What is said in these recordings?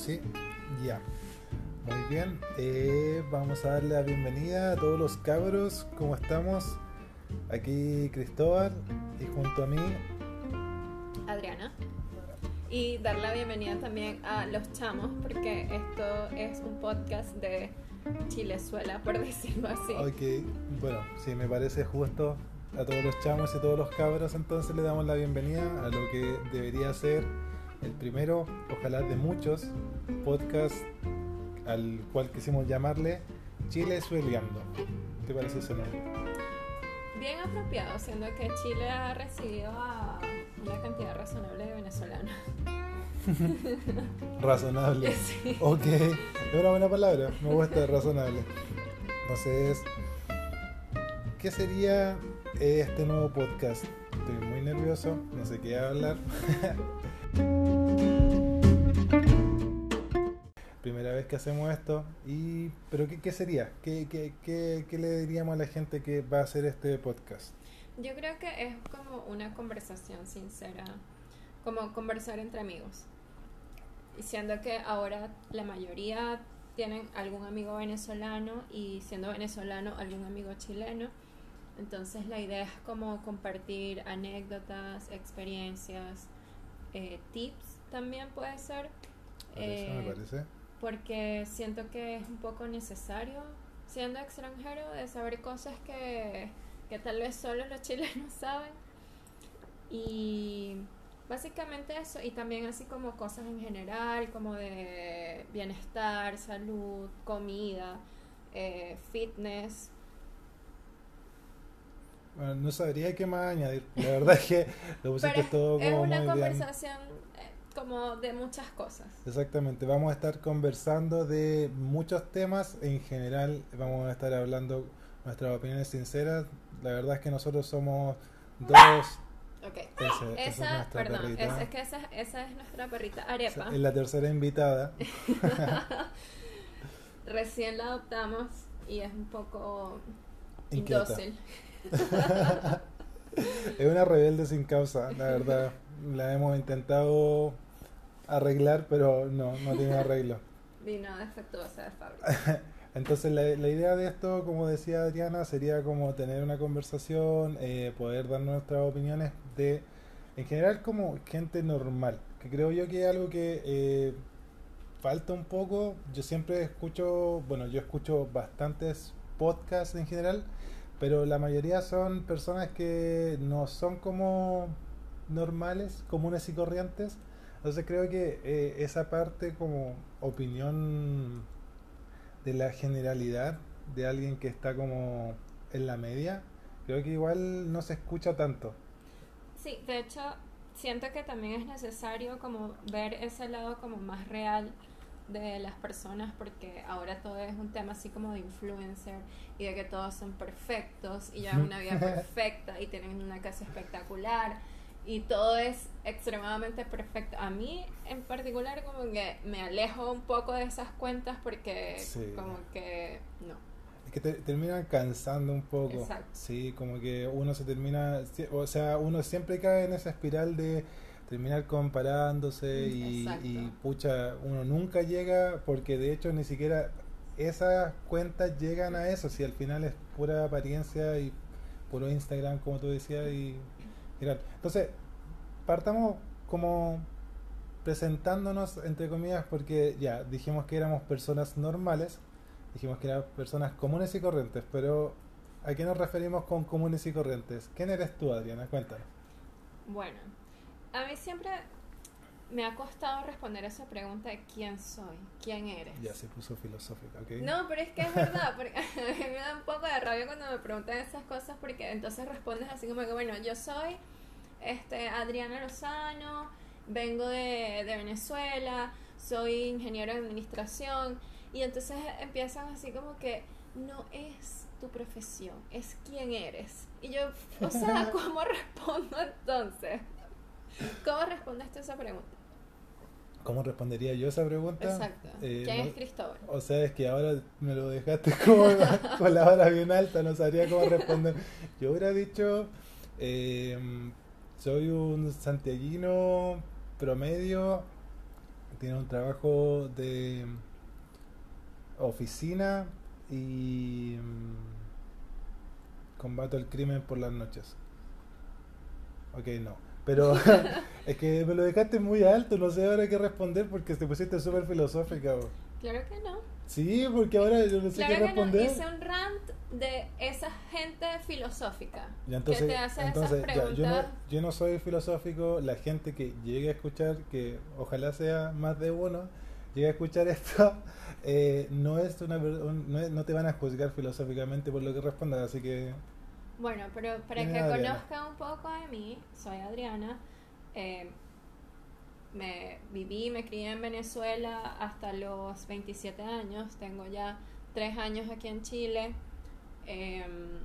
sí, ya. Muy bien, eh, vamos a darle la bienvenida a todos los cabros. ¿Cómo estamos? Aquí Cristóbal y junto a mí Adriana. Y dar la bienvenida también a Los Chamos, porque esto es un podcast de Chilezuela, por decirlo así. Ok, bueno, sí, me parece justo a todos los chamos y a todos los cabros, entonces le damos la bienvenida a lo que debería ser el primero, ojalá de muchos, podcast al cual quisimos llamarle Chile Sueleando. ¿Te parece ese nombre? Bien apropiado, siendo que Chile ha recibido a una cantidad razonable de venezolanos. razonable. Sí. Ok, es una buena palabra, me gusta razonable. Entonces, ¿qué sería este nuevo podcast? Estoy muy nervioso, no sé qué hablar. vez que hacemos esto, y pero ¿qué, qué sería? ¿Qué, qué, qué, qué le diríamos a la gente que va a hacer este podcast? Yo creo que es como una conversación sincera, como conversar entre amigos. Y siendo que ahora la mayoría tienen algún amigo venezolano y siendo venezolano algún amigo chileno. Entonces la idea es como compartir anécdotas, experiencias, eh, tips también puede ser. Parece, me Eh, parece. Porque siento que es un poco necesario, siendo extranjero, de saber cosas que, que tal vez solo los chilenos saben. Y básicamente eso, y también así como cosas en general, como de bienestar, salud, comida, eh, fitness. Bueno, no sabría qué más añadir. La verdad es que lo pusiste todo es como una muy bien. conversación eh, como de muchas cosas. Exactamente, vamos a estar conversando de muchos temas. En general, vamos a estar hablando nuestras opiniones sinceras. La verdad es que nosotros somos dos. Ok. Esa es Esa, nuestra perdón, perrita. es, es que esa, esa es nuestra perrita Arepa. Es la tercera invitada. Recién la adoptamos y es un poco Inquieta. indócil. Es una rebelde sin causa, la verdad. La hemos intentado arreglar, pero no, no tiene arreglo. Vino defectuosa de fábrica. Entonces la, la idea de esto, como decía Adriana, sería como tener una conversación, eh, poder dar nuestras opiniones de, en general como gente normal, que creo yo que es algo que eh, falta un poco. Yo siempre escucho, bueno, yo escucho bastantes podcasts en general, pero la mayoría son personas que no son como normales, comunes y corrientes. Entonces creo que eh, esa parte como opinión de la generalidad de alguien que está como en la media, creo que igual no se escucha tanto. Sí, de hecho, siento que también es necesario como ver ese lado como más real de las personas porque ahora todo es un tema así como de influencer y de que todos son perfectos y llevan una vida perfecta y tienen una casa espectacular y todo es extremadamente perfecto. A mí en particular como que me alejo un poco de esas cuentas porque Sí. como que no. Es que te, terminan cansando un poco. Exacto. Sí, como que uno se termina, o sea, uno siempre cae en esa espiral de terminar comparándose y, Exacto. y pucha, uno nunca llega porque de hecho ni siquiera esas cuentas llegan a eso, si al final es pura apariencia y puro Instagram, como tú decías, y Entonces, partamos como presentándonos, entre comillas, porque ya dijimos que éramos personas normales, dijimos que eran personas comunes y corrientes, pero ¿a qué nos referimos con comunes y corrientes? ¿Quién eres tú, Adriana? Cuéntanos. Bueno, a mí siempre me ha costado responder esa pregunta de quién soy, quién eres. Ya se puso filosófica, ¿ok? No, pero es que es verdad, porque a mí me da un poco de rabia cuando me preguntan esas cosas porque entonces respondes así como que, bueno, yo soy este Adriana Lozano, vengo de, de Venezuela, soy ingeniero de administración y entonces empiezan así como que no es tu profesión, es quién eres. Y yo, o sea, ¿cómo respondo entonces? ¿Cómo respondes tú esa pregunta? ¿Cómo respondería yo esa pregunta? Exacto. Eh, ¿Quién no- es Cristóbal? O sea, es que ahora me lo dejaste como con la vara bien alta, no sabría cómo responder. Yo hubiera dicho, eh, soy un santiaguino promedio tiene un trabajo de oficina y mm, combate al crimen por las noches. Ok, no. Pero es que me lo dejaste muy alto, no sé ahora qué responder porque te pusiste súper filosófica. bro. Claro que no. Sí, porque ahora yo no sé Claro qué que no. responder. Hice un rant de esa gente filosófica Ya, entonces, que te hace entonces esas ya, preguntas. yo, no, yo no soy filosófico, la gente que llegue a escuchar, que ojalá sea más de uno, llegue a escuchar esto, eh, no es una un- no, no te van a juzgar filosóficamente por lo que respondas, así que Bueno, pero para ¿Quién que conozcan un poco de mí, soy Adriana. eh, me viví, me crié en Venezuela hasta los 27 años. Tengo ya 3 años aquí en Chile. em,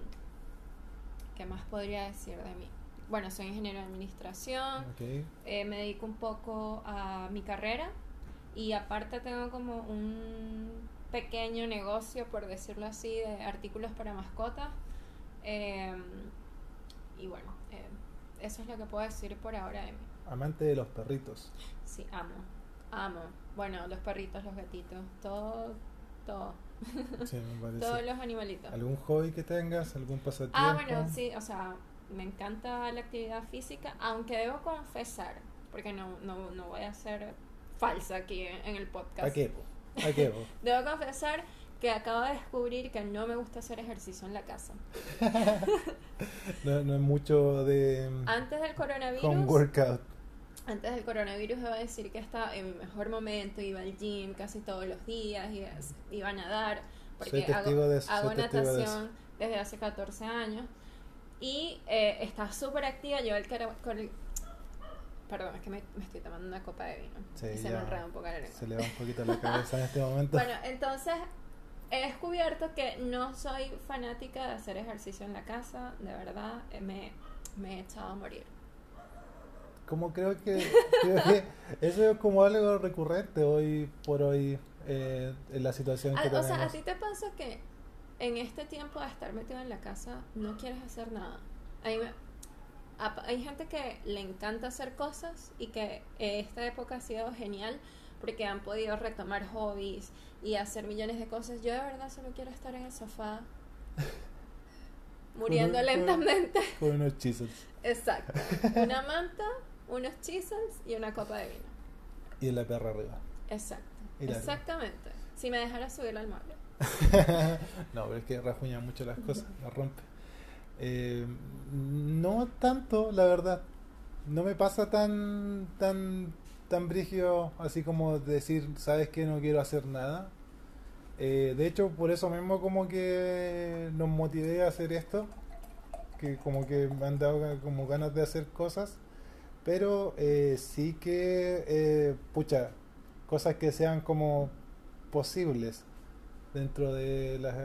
¿Qué más podría decir de mí? Bueno, soy ingeniero de administración. ok. eh, me dedico un poco a mi carrera y aparte tengo como un pequeño negocio, por decirlo así, de artículos para mascotas. Eh, y bueno, eh, eso es lo que puedo decir por ahora de mí. Amante de los perritos. Sí, amo, amo. Bueno, los perritos, los gatitos, todo, todo, Sí, me parece. todos los animalitos. ¿Algún hobby que tengas? ¿Algún pasatiempo? Ah, bueno, sí, o sea, me encanta la actividad física, aunque debo confesar, porque no, no, no voy a ser falsa aquí en, en el podcast. ¿A qué? ¿A qué? Debo confesar que acabo de descubrir que no me gusta hacer ejercicio en la casa. No, no es mucho de Antes del home coronavirus, workout. antes del coronavirus debo decir que estaba en mi mejor momento, iba al gym casi todos los días, iba, iba a nadar, porque hago, de eso, hago testigo de natación desde hace 14 años y eh, estaba súper activa, yo el el- Perdón, es que me, me estoy tomando una copa de vino Sí, y se me enreda un poco la lengua. Se le va un poquito la cabeza en este momento. Bueno, entonces he descubierto que no soy fanática de hacer ejercicio en la casa, de verdad, eh, me, me he echado a morir. Como creo que, creo que eso es como algo recurrente hoy por hoy eh, en la situación que Ah, o tenemos. sea, ¿a ti te pasa que en este tiempo de estar metido en la casa no quieres hacer nada? A mí me- a- hay gente que le encanta hacer cosas y que esta época ha sido genial porque han podido retomar hobbies y hacer millones de cosas. Yo de verdad solo quiero estar en el sofá muriendo Con- con- lentamente. Con unos chisels. Exacto. Una manta, unos chisels y una copa de vino. Y la perra arriba. Exacto. Exactamente. Si me dejara subirlo al mueble. no, pero es que rajuña mucho las cosas, las rompe. Eh, no tanto, la verdad. No me pasa tan tan tan brígido así como decir, sabes que no quiero hacer nada. Eh, de hecho, por eso mismo como que nos motivé a hacer esto, que como que me han dado como ganas de hacer cosas, pero eh, sí que, eh, pucha, cosas que sean como posibles dentro de las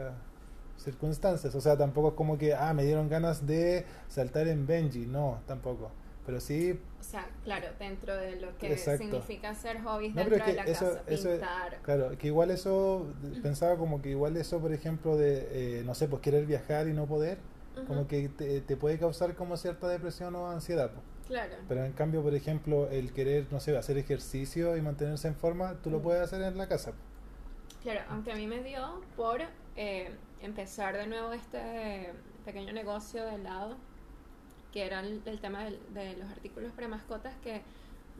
circunstancias. O sea, tampoco es como que, ah, me dieron ganas de saltar en Benji. No, tampoco. Pero sí, O sea, claro, dentro de lo que Exacto. significa hacer hobbies No, pero dentro de la eso- casa, eso es- pintar. claro, que igual eso, pensaba como que igual eso, por ejemplo, de, eh, no sé, pues querer viajar y no poder, como que te, te puede causar como cierta depresión o ansiedad. po. Claro. Pero en cambio, por ejemplo, el querer, no sé, hacer ejercicio y mantenerse en forma, tú lo puedes hacer en la casa. Claro, aunque a mí me dio por eh, empezar de nuevo este pequeño negocio de helado, que era el, el tema del- de, los artículos para mascotas, que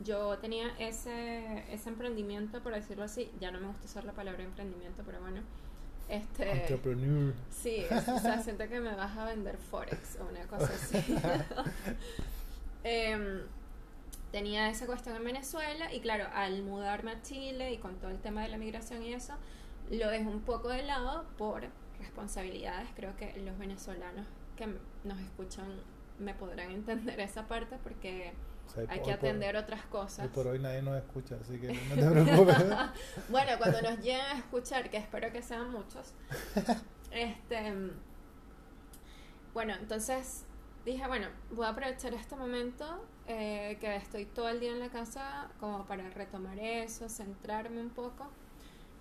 yo tenía ese, ese emprendimiento, por decirlo así, ya no me gusta usar la palabra emprendimiento, pero bueno, este... Entrepreneur. Sí, es- o sea, siento que me vas a vender Forex o una cosa así. Em, tenía esa cuestión en Venezuela y claro, al mudarme a Chile y con todo el tema de la migración y eso, lo dejé un poco de lado por responsabilidades. Creo que los venezolanos que nos escuchan me podrán entender esa parte porque O sea, hay que por- atender otras cosas. por hoy nadie nos escucha, así que no te preocupes. bueno, cuando nos lleguen a escuchar, que espero que sean muchos, este, bueno, entonces dije, bueno, voy a aprovechar este momento eh, que estoy todo el día en la casa como para retomar eso, centrarme un poco.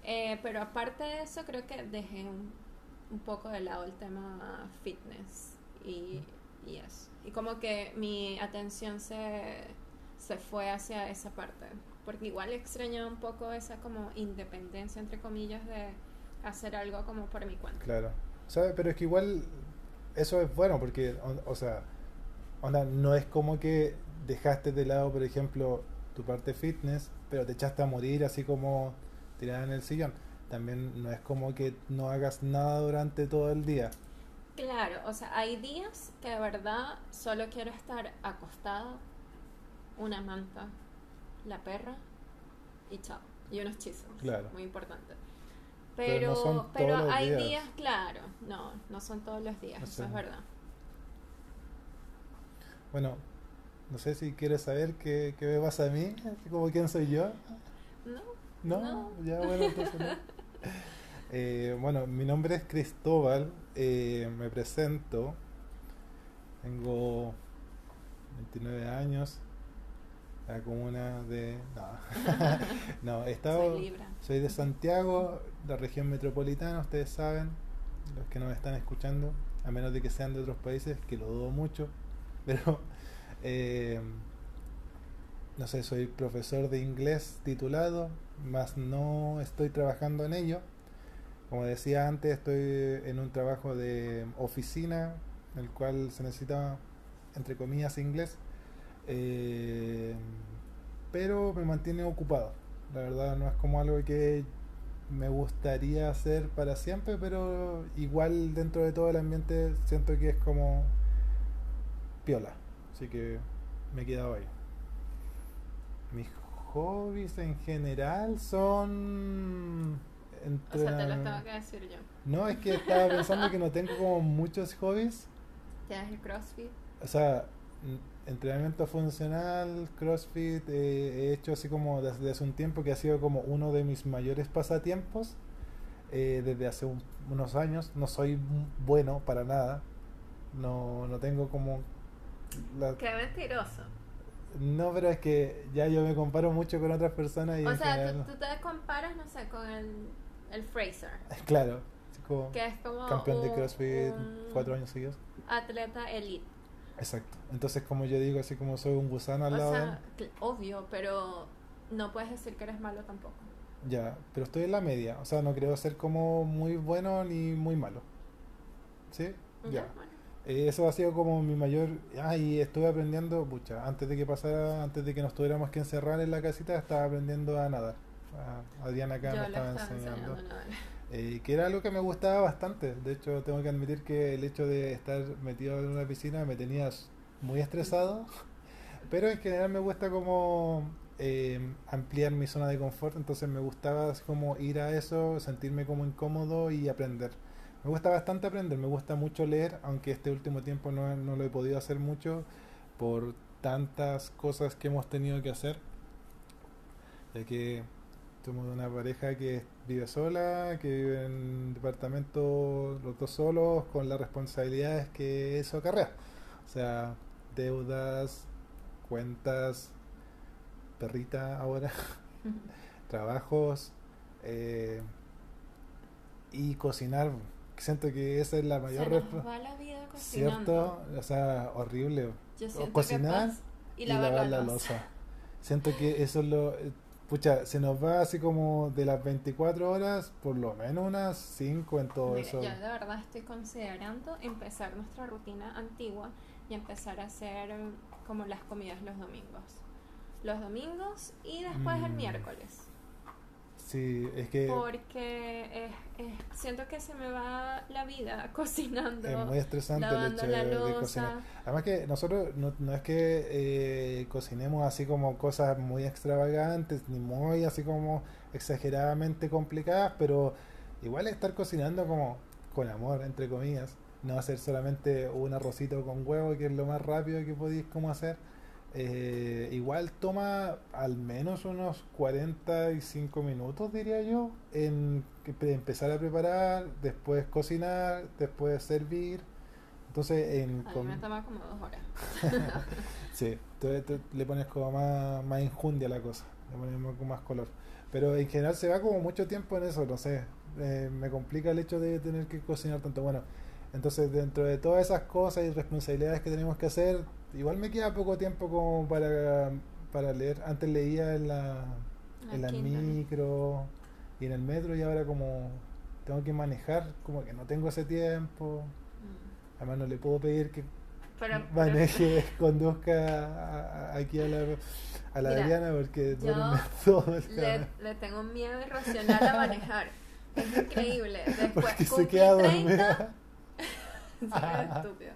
Eh, pero aparte de eso, creo que dejé un, un poco de lado el tema fitness y, y eso. Y como que mi atención se, se fue hacia esa parte. porque igual extrañaba un poco esa como independencia, entre comillas, de hacer algo como por mi cuenta. Claro. ¿Sabes? Pero es que igual eso es bueno porque, o, o sea, onda, no es como que dejaste de lado, por ejemplo, tu parte fitness, pero te echaste a morir así como tirada en el sillón. También no es como que no hagas nada durante todo el día. Claro, o sea, hay días que de verdad solo quiero estar acostada, una manta, la perra y chao. Y unos chismes. Claro. Muy importante. Pero Pero, no son pero todos los hay días. días, claro, no, no son todos los días, O eso es verdad. Bueno, no sé si quieres saber qué, qué me pasa a mí, como quién soy yo. ¿No? No, No. ya bueno, entonces no. Eh, bueno, mi nombre es Cristóbal, eh, me presento, tengo 29 años, la comuna de... No, no he estado... Soy de Santiago, la región metropolitana, ustedes saben, los que nos están escuchando, a menos de que sean de otros países, que lo dudo mucho, pero eh, no sé, soy profesor de inglés titulado, más no estoy trabajando en ello. Como decía antes, estoy en un trabajo de oficina, en el cual se necesita, entre comillas, inglés, eh, pero me mantiene ocupado. La verdad no es como algo que me gustaría hacer para siempre, pero igual dentro de todo el ambiente siento que es como piola. Así que me he quedado ahí. Mis hobbies en general son... O sea, te lo tengo que decir yo. No, es que estaba pensando que no tengo como muchos hobbies. Tienes el CrossFit. O sea, entrenamiento funcional, CrossFit, eh, he hecho así como desde hace un tiempo que ha sido como uno de mis mayores pasatiempos. eh, desde hace un- unos años. No soy bueno para nada. No, no tengo como... la- Qué mentiroso. no, pero es que ya yo me comparo mucho con otras personas y O sea, general- tú, tú te comparas, no sé, con el, el Fraser, Claro, como que es como campeón de CrossFit cuatro años seguidos. atleta elite. Exacto. Entonces, como yo digo, así como soy un gusano al O lado sea, obvio, pero no puedes decir que eres malo tampoco. ya, pero estoy en la media. O sea, no creo ser como muy bueno ni muy malo. ¿Sí? Ya. bueno. Eh, eso ha sido como mi mayor. Ah, y estuve aprendiendo, pucha, antes de que pasara, antes de que nos tuviéramos que encerrar en la casita, estaba aprendiendo a nadar. A Adriana acá Yo me estaba estaba enseñando. Eh, que era algo que me gustaba bastante. De hecho, tengo que admitir que el hecho de estar metido en una piscina me tenía muy estresado. Pero en general me gusta como eh, ampliar mi zona de confort. Entonces me gustaba como ir a eso, sentirme como incómodo y aprender. Me gusta bastante aprender, me gusta mucho leer, aunque este último tiempo no, no lo he podido hacer mucho por tantas cosas que hemos tenido que hacer. Ya que somos de una pareja que vive sola, que vive en un departamento los dos solos, con las responsabilidades que eso acarrea. O sea, deudas, cuentas, perrita ahora, trabajos eh, y cocinar. Siento que esa es la mayor Se nos respo- va la vida cocinando. ¿Cierto? O sea, horrible. Yo O siento cocinar que pas- y lavar, la loza. Siento que eso es lo... Pucha, se nos va así como de las 24 horas, por lo menos unas 5 en todo Mire, eso. yo de verdad estoy considerando empezar nuestra rutina antigua y empezar a hacer eh, como las comidas los domingos. Los domingos y después el Mm. miércoles. Sí, es que Porque eh, siento que se me va la vida cocinando, es muy estresante el hecho la de, cocinar. Además que nosotros no, no es que eh, cocinemos así como cosas muy extravagantes, ni muy así como exageradamente complicadas, pero igual estar cocinando como con amor, entre comillas. No hacer solamente un arrocito con huevo, que es lo más rápido que podéis como hacer. Eh, igual toma al menos unos 45 minutos, diría yo, en empezar a preparar, después cocinar, después servir. Entonces, en A mí me toma como dos horas. Sí, tú, tú le pones como más, más enjundia a la cosa, le pones más color. Pero en general se va como mucho tiempo en eso, no sé. eh, me complica el hecho de tener que cocinar tanto. Bueno, entonces dentro de todas esas cosas y responsabilidades que tenemos que hacer, igual me queda poco tiempo como para para leer. Antes leía en la, en la micro y en el metro y ahora como tengo que manejar, como que no tengo ese tiempo. Mm. Además no le puedo pedir que Pero, maneje, conduzca a- a- aquí a la, a la Mira, Adriana porque yo duerme todo el le, le tengo un miedo irracional a manejar. Es increíble. Después Porque se queda 30, dormida. Estúpido.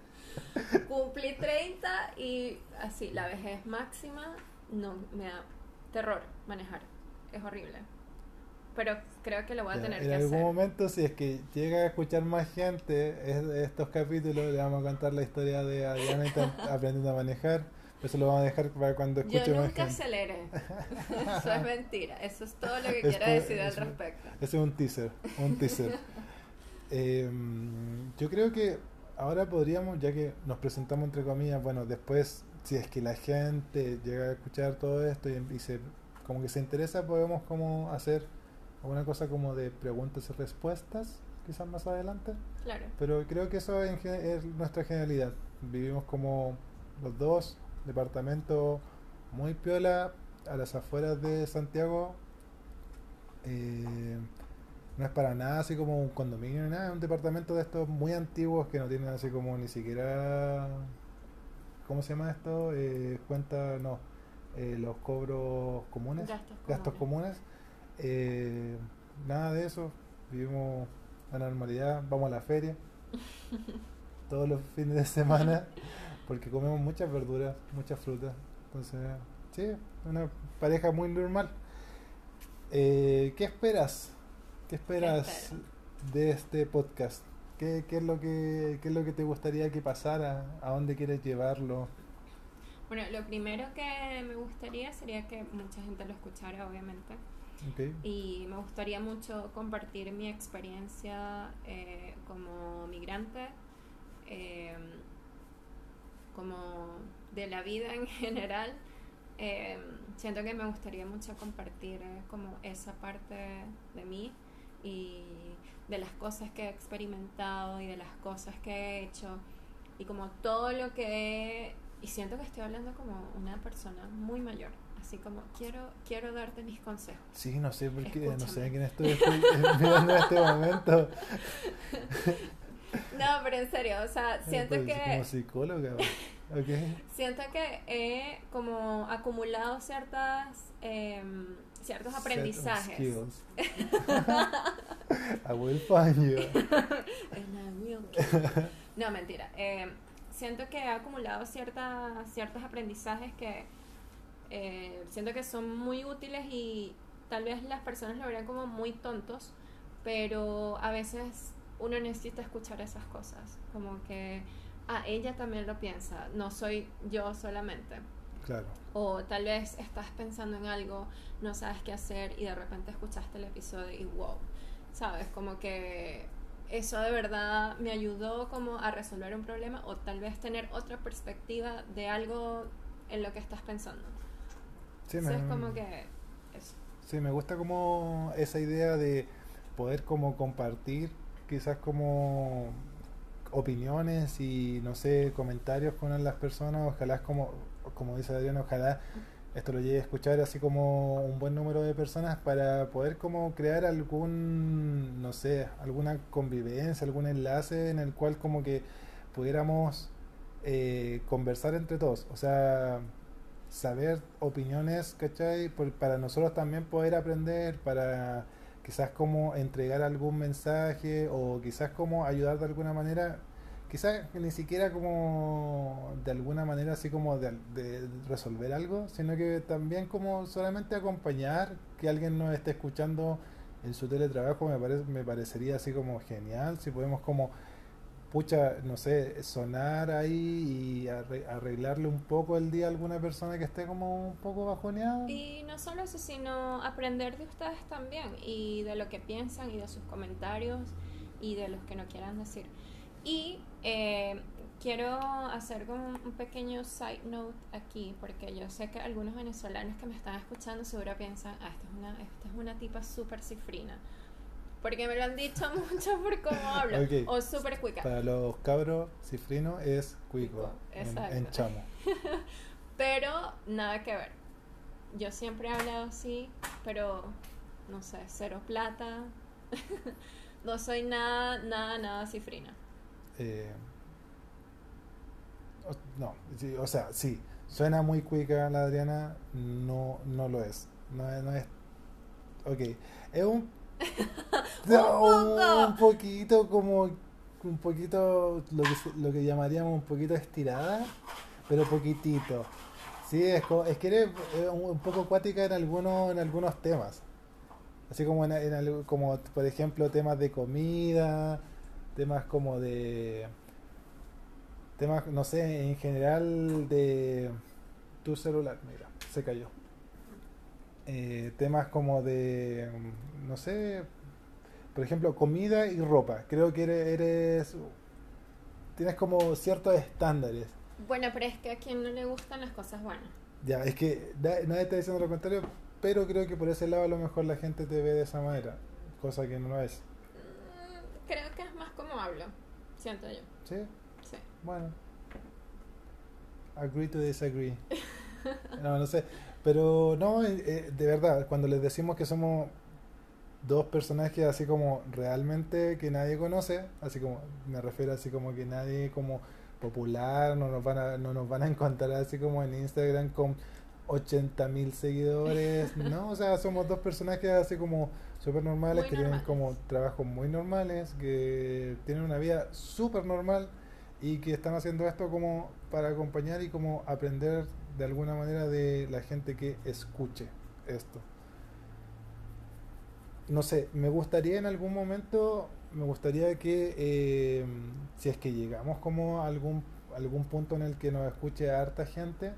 Cumplí 30 y así, la vejez máxima, no, me da terror manejar. Es horrible. Pero creo que lo voy a Ya, tener en que algún hacer. momento, si es que llega a escuchar más gente es- estos capítulos, le vamos a contar la historia de Adriana aprendiendo a manejar. Eso lo vamos a dejar para cuando Yo escuche más nunca gente. aceleré. Eso es mentira. Eso es todo lo que Esto quiero decir al es- respecto. Ese es un teaser, un teaser. Eh, yo creo que ahora podríamos, ya que nos presentamos entre comillas, bueno, después, si es que la gente llega a escuchar todo esto y, y se, como que se interesa, podemos como hacer alguna cosa como de preguntas y respuestas, quizás más adelante. Claro. Pero creo que eso es nuestra generalidad. Vivimos como los dos, departamento muy piola, a las afueras de Santiago. Eh, no es para nada así como un condominio ni nada, es un departamento de estos muy antiguos que no tienen así como ni siquiera. ¿Cómo se llama esto? Eh, cuenta, no. eh, los cobros comunes Gastos gastos comunes. Eh, nada de eso. Vivimos la normalidad, vamos a la feria todos los fines de semana porque comemos muchas verduras, muchas frutas. Entonces, sí, una pareja muy normal. Eh, ¿Qué esperas? ¿Qué esperas de este podcast? ¿Qué, qué es lo que, ¿Qué es lo que te gustaría que pasara? ¿A dónde quieres llevarlo? Bueno, lo primero que me gustaría sería que mucha gente lo escuchara, obviamente. Y me gustaría mucho compartir mi experiencia eh, como migrante, eh, como de la vida en general. Eh, siento que me gustaría mucho compartir como esa parte de mí y de las cosas que he experimentado y de las cosas que he hecho y como todo lo que he... Y siento que estoy hablando como una persona muy mayor, así como quiero, quiero darte mis consejos. Sí, no sé por qué, no sé Escúchame. a quién estoy, estoy mirando en este momento. No, pero en serio, o sea, siento Pues, Como que psicóloga. Ok. siento que he como acumulado ciertas em, ciertos Set aprendizajes. I will find you. And I will kill you. No, mentira. Em, siento que he acumulado ciertas ciertos aprendizajes que eh, siento que son muy útiles y tal vez las personas lo verían como muy tontos, pero a veces uno necesita escuchar esas cosas, como que ah, ella también lo piensa, no soy yo solamente. Claro. O tal vez estás pensando en algo, no sabes qué hacer y de repente escuchaste el episodio y wow, ¿sabes? Como que eso de verdad me ayudó como a resolver un problema o tal vez tener otra perspectiva de algo en lo que estás pensando. Sí, Entonces me, como que eso. sí, me gusta como esa idea de poder como compartir quizás como opiniones y no sé, comentarios con las personas, ojalá es como, como dice Adriana, ojalá esto lo llegue a escuchar así como un buen número de personas para poder como crear algún, no sé, alguna convivencia, algún enlace en el cual como que pudiéramos eh, conversar entre todos, o sea, saber opiniones, ¿cachai? Por- para nosotros también poder aprender, para quizás como entregar algún mensaje o quizás como ayudar de alguna manera, quizás ni siquiera como de alguna manera así como de, de resolver algo, sino que también como solamente acompañar, que alguien nos esté escuchando en su teletrabajo me, parece, me parecería así como genial, si podemos como pucha, no sé, sonar ahí y arre- arreglarle un poco el día a alguna persona que esté como un poco bajoneada. Y no solo eso, sino aprender de ustedes también y de lo que piensan y de sus comentarios y de los que no quieran decir. Y eh, quiero hacer como un pequeño side note aquí, porque yo sé que algunos venezolanos que me están escuchando seguro piensan, ah, esta es una, esta es una tipa súper cifrina. Porque me lo han dicho mucho por cómo hablo. O súper cuica. Para los cabros, cifrino es cuico, en, exacto. en chamo. Pero nada que ver. yo siempre he hablado así, pero no sé, cero plata. no soy nada, nada, nada cifrina. Eh, no, o sea, sí, suena muy cuica la Adriana, no, no lo es. No, no es. Ok, es un. un poquito como. Un poquito lo que, lo que llamaríamos un poquito estirada, pero poquitito. Sí, es, es que eres eh, un, poco acuática en algunos, en algunos temas. Así como, en, en como, por ejemplo, temas de comida, temas como de. Temas, no sé, en general de. Tu celular, mira, se cayó. Eh, temas como de. mm, No sé. Por ejemplo, comida y ropa. Creo que eres. eres tienes como ciertos estándares. Bueno, pero es que a quien no le gustan las cosas buenas. Ya, es que da- nadie está diciendo lo contrario, pero creo que por ese lado a lo mejor la gente te ve de esa manera, cosa que no lo es. Mm, Creo que hablo, siento yo. ¿Sí? Sí. Bueno. Agree to disagree. No, no sé. Pero no, eh, eh, de verdad, cuando les decimos que somos dos personajes así como realmente que nadie conoce, así como, me refiero así como que nadie como popular, no nos van a, no nos van a encontrar así como en Instagram con 80 mil seguidores, no, o sea, somos dos personajes así como súper normales, Muy que tienen como trabajos muy normales, que tienen una vida súper normal y que están haciendo esto como para acompañar y como aprender de alguna manera de la gente que escuche esto. No sé, me gustaría en algún momento, me gustaría que eh, si es que llegamos como a algún, algún punto en el que nos escuche harta gente,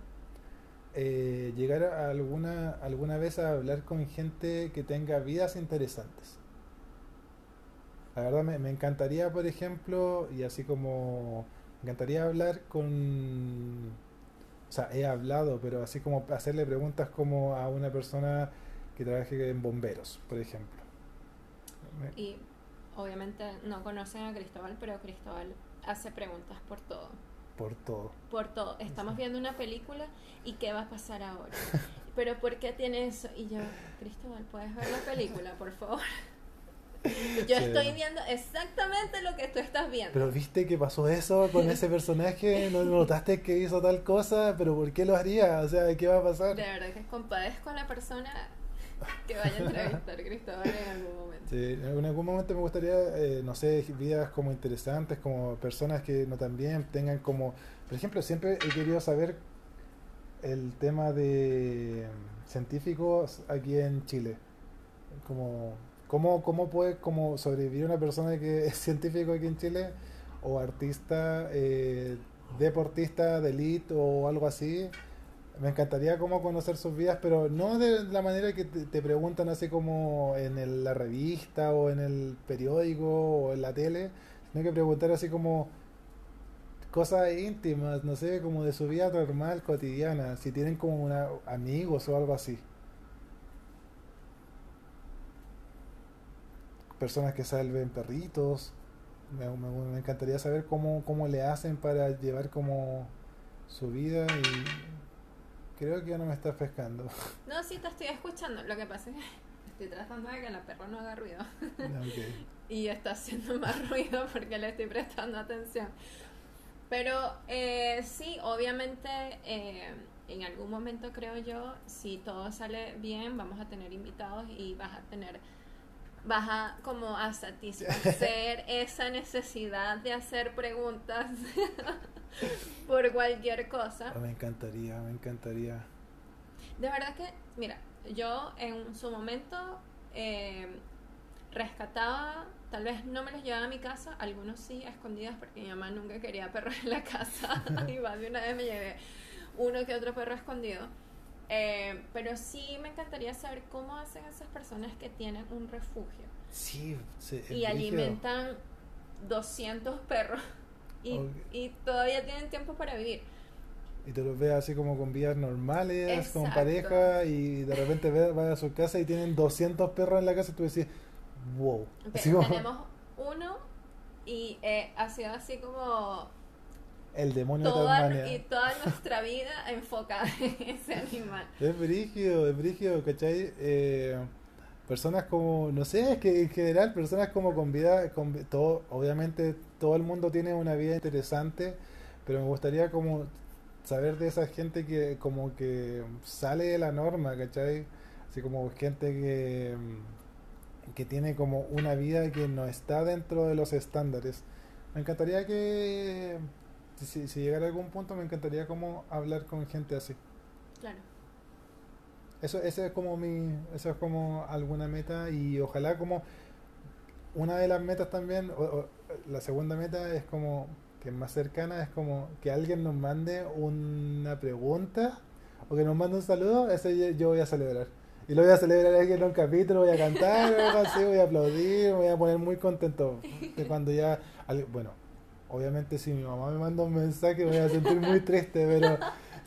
eh, llegar a alguna, alguna vez a hablar con gente que tenga vidas interesantes. La verdad me, me encantaría, por ejemplo, y así como me encantaría hablar con, o sea, he hablado, pero así como hacerle preguntas como a una persona que trabaje en bomberos, por ejemplo. Y obviamente no conocen a Cristóbal, pero Cristóbal hace preguntas por todo. Por todo. Por todo. Estamos viendo una película y ¿qué va a pasar ahora? Pero ¿por qué tiene eso? Y yo, Cristóbal, ¿puedes ver la película, por favor? Yo Sí. estoy viendo exactamente lo que tú estás viendo. Pero viste que pasó eso con ese personaje, no notaste que hizo tal cosa, pero ¿por qué lo haría? O sea, ¿qué va a pasar? De verdad que compadezco a la persona que vaya a entrevistar Cristóbal en algún momento. Sí, en algún momento me gustaría, eh, no sé, vidas como interesantes, como personas que no también tengan como, por ejemplo, siempre he querido saber el tema de científicos aquí en Chile, como cómo, cómo puede como sobrevivir una persona que es científico aquí en Chile o artista, eh, deportista de elite o algo así. Me encantaría como conocer sus vidas, pero no de la manera que te, preguntan así como en el- la revista o en el periódico o en la tele, sino que preguntar así como cosas íntimas, no sé, como de su vida normal, cotidiana, si tienen como una, amigos o algo así. Personas que salven perritos. Me, me- me encantaría saber cómo, cómo le hacen para llevar como su vida y creo que ya no me está pescando. No, sí, te estoy escuchando. Lo que pasa es que estoy tratando de que la perra no haga ruido. Ok. y está haciendo más ruido porque le estoy prestando atención. Pero eh, sí, obviamente eh, en algún momento creo yo, si todo sale bien, vamos a tener invitados y vas a tener, vas a como a satisfacer esa necesidad de hacer preguntas por cualquier cosa. Ah, Me encantaría, me encantaría. De verdad que, mira, yo en su momento eh, rescataba, tal vez no me los llevaba a mi casa, algunos sí, a escondidas, porque mi mamá nunca quería perros en la casa. y más de una vez me llevé uno que otro perro escondido. Eh, pero sí me encantaría saber cómo hacen esas personas que tienen un refugio Sí, sí, y alimentan 200 perros y, Ok. y todavía tienen tiempo para vivir. Y te los ves así como con vidas normales, con Exacto. pareja, y de repente vas a su casa y tienen 200 perros en la casa y tú decís, wow. Ok, Así como- Tenemos uno y eh, ha sido así como el demonio de toda, Tasmania. y toda nuestra vida enfocada en ese animal. Es brígido, es brígido, ¿cachai? Eh, personas como, no sé, es que en general, personas como con vida, con todo, obviamente todo el mundo tiene una vida interesante, pero me gustaría como saber de esa gente que como que sale de la norma, ¿cachai? Así como gente que, mm, que tiene como una vida que no está dentro de los estándares. Me encantaría que, si, si llegara a algún punto, me encantaría como hablar con gente así. Claro. Eso, ese es como mi, eso es como alguna meta y ojalá como una de las metas también, o- la segunda meta es como que es más cercana, es como que alguien nos mande una pregunta o que nos mande un saludo, ese yo, voy a celebrar. Y lo voy a celebrar aquí en un capítulo, voy a cantar, así, voy a aplaudir, voy a poner muy contento. De cuando ya, bueno, obviamente si mi mamá me manda un mensaje me voy a sentir muy triste, pero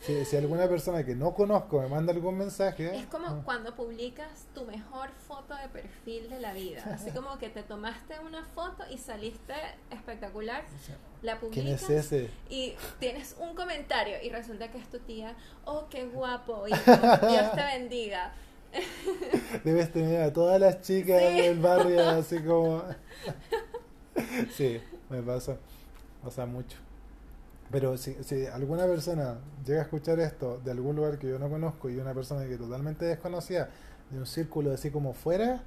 si, si alguna persona que no conozco me manda algún mensaje... Es como ah, cuando publicas tu mejor foto de perfil de la vida. Así como que te tomaste una foto y saliste espectacular. La ¿Quién publicas es ese? y tienes un comentario y resulta que es tu tía. Oh, qué guapo. Y Dios te bendiga. Debes tener a todas las chicas Sí. del barrio así como... sí, me pasa. Pasa mucho. Pero si, si alguna persona llega a escuchar esto de algún lugar que yo no conozco y una persona que totalmente desconocida, de un círculo así como fuera,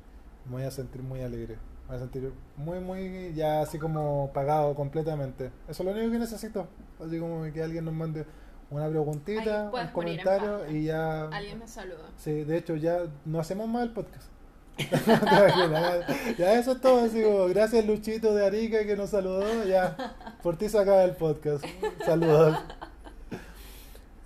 me voy a sentir muy alegre. Me voy a sentir muy, muy ya así como pagado completamente. Eso es lo único que necesito. Así como que alguien nos mande una preguntita, un comentario y ya... Alguien me saluda. Sí, de hecho ya no hacemos más el podcast. Ya, ya eso es todo, así como, gracias Luchito de Arica que nos saludó, ya, por ti se acaba el podcast. Saludos.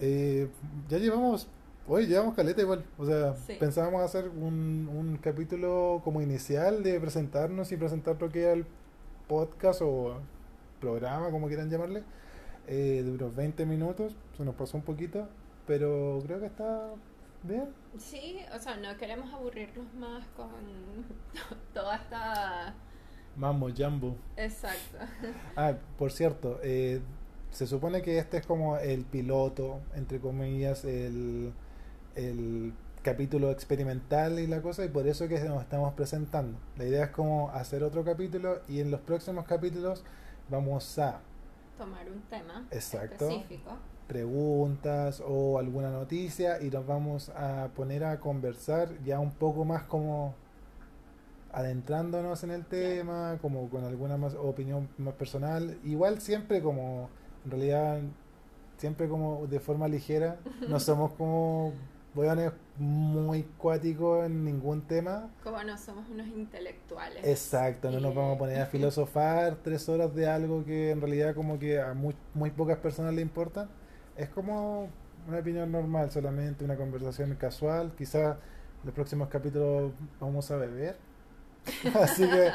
Eh, ya llevamos, hoy llevamos caleta igual, o sea, Sí. pensábamos hacer un, un capítulo como inicial de presentarnos y presentar lo que era el podcast o programa, como quieran llamarle, eh, unos 20 minutos, se nos pasó un poquito, pero creo que está bien. Sí, o sea, no queremos aburrirlos más con toda esta... Mambo, Jumbo. Exacto. Ah, por cierto, eh, se supone que este es como el piloto, entre comillas, el, el capítulo experimental y la cosa, y por eso que nos estamos presentando. La idea es como hacer otro capítulo y en los próximos capítulos vamos a Tomar un tema Exacto. específico. Preguntas o alguna noticia y nos vamos a poner a conversar ya un poco más como adentrándonos en el tema, como con alguna más opinión más personal, igual siempre como en realidad siempre como de forma ligera, no somos como hueones muy cuáticos en ningún tema. Como no somos unos intelectuales. Exacto, no nos vamos a poner a filosofar tres horas de algo que en realidad como que a muy, muy pocas personas le importa. Es como una opinión normal, solamente una conversación casual. Quizás los próximos capítulos vamos a beber. Así que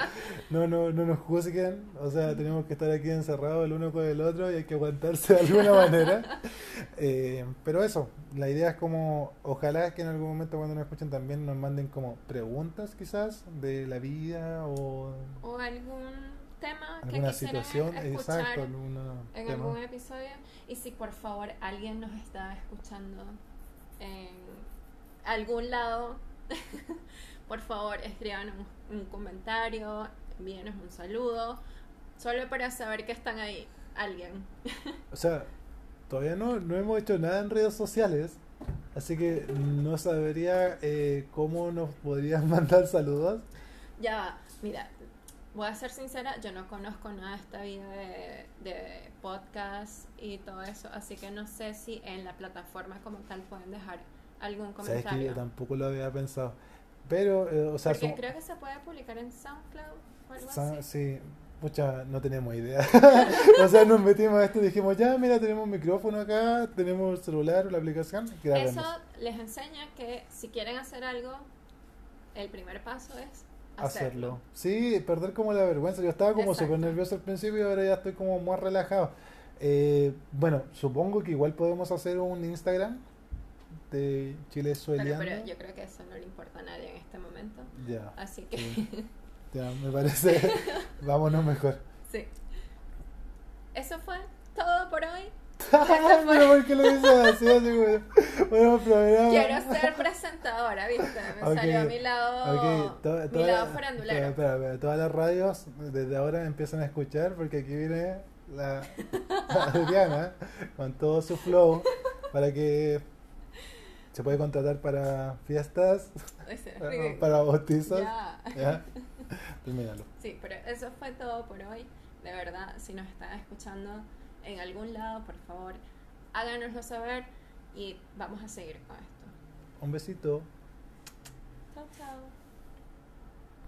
no, no, no nos juzguen. O sea, tenemos que estar aquí encerrados el uno con el otro y hay que aguantarse de alguna manera. Eh, pero eso, la idea es como, ojalá es que en algún momento cuando nos escuchen también nos manden como preguntas quizás de la vida o O algún tema que alguna quisieran situación, escuchar exacto, en tema. algún episodio. Y si por favor alguien nos está escuchando en algún lado, por favor escriban un, un comentario, envíenos un saludo, solo para saber que están ahí alguien. O sea, todavía no, no hemos hecho nada en redes sociales, así que no sabría eh, cómo nos podrían mandar saludos. Ya, mira, voy a ser sincera, yo no conozco nada de esta vida de, de podcast y todo eso, así que no sé si en la plataforma como tal pueden dejar algún Sabes que yo comentario. tampoco lo había pensado. Pero, eh, o sea, Porque son- creo que se puede publicar en SoundCloud o algo Sa- así. Sí, mucha, no tenemos idea. o sea, nos metimos a esto y dijimos, ya, mira, tenemos micrófono acá, tenemos el celular, la aplicación. Eso les enseña que si quieren hacer algo, el primer paso es Hacerlo. hacerlo. Sí, perder como la vergüenza. Yo estaba como súper nervioso al principio y ahora ya estoy como más relajado. Eh, bueno, supongo que igual podemos hacer un Instagram de Chile Pero, Sueliano. pero yo creo que eso no le importa a nadie en este momento. Ya, Así que Sí. ya, me parece. Vámonos mejor. sí. Eso fue todo por hoy. pero ¿por qué lo dices así? así como, bueno, programa. Quiero ser presentadora, ¿viste? Me Ok, salió a mi lado, ok, to- mi toda- lado farandulero. Espera, espera, espera, todas las radios desde ahora empiezan a escuchar porque aquí viene la Adriana con todo su flow para que se puede contratar para fiestas, para bautizos. Ya. ¿Ya? Termínalo. Sí, pero eso fue todo por hoy. De verdad, si nos están escuchando en algún lado, por favor, háganoslo saber y vamos a seguir con esto. Un besito. Chao, chao.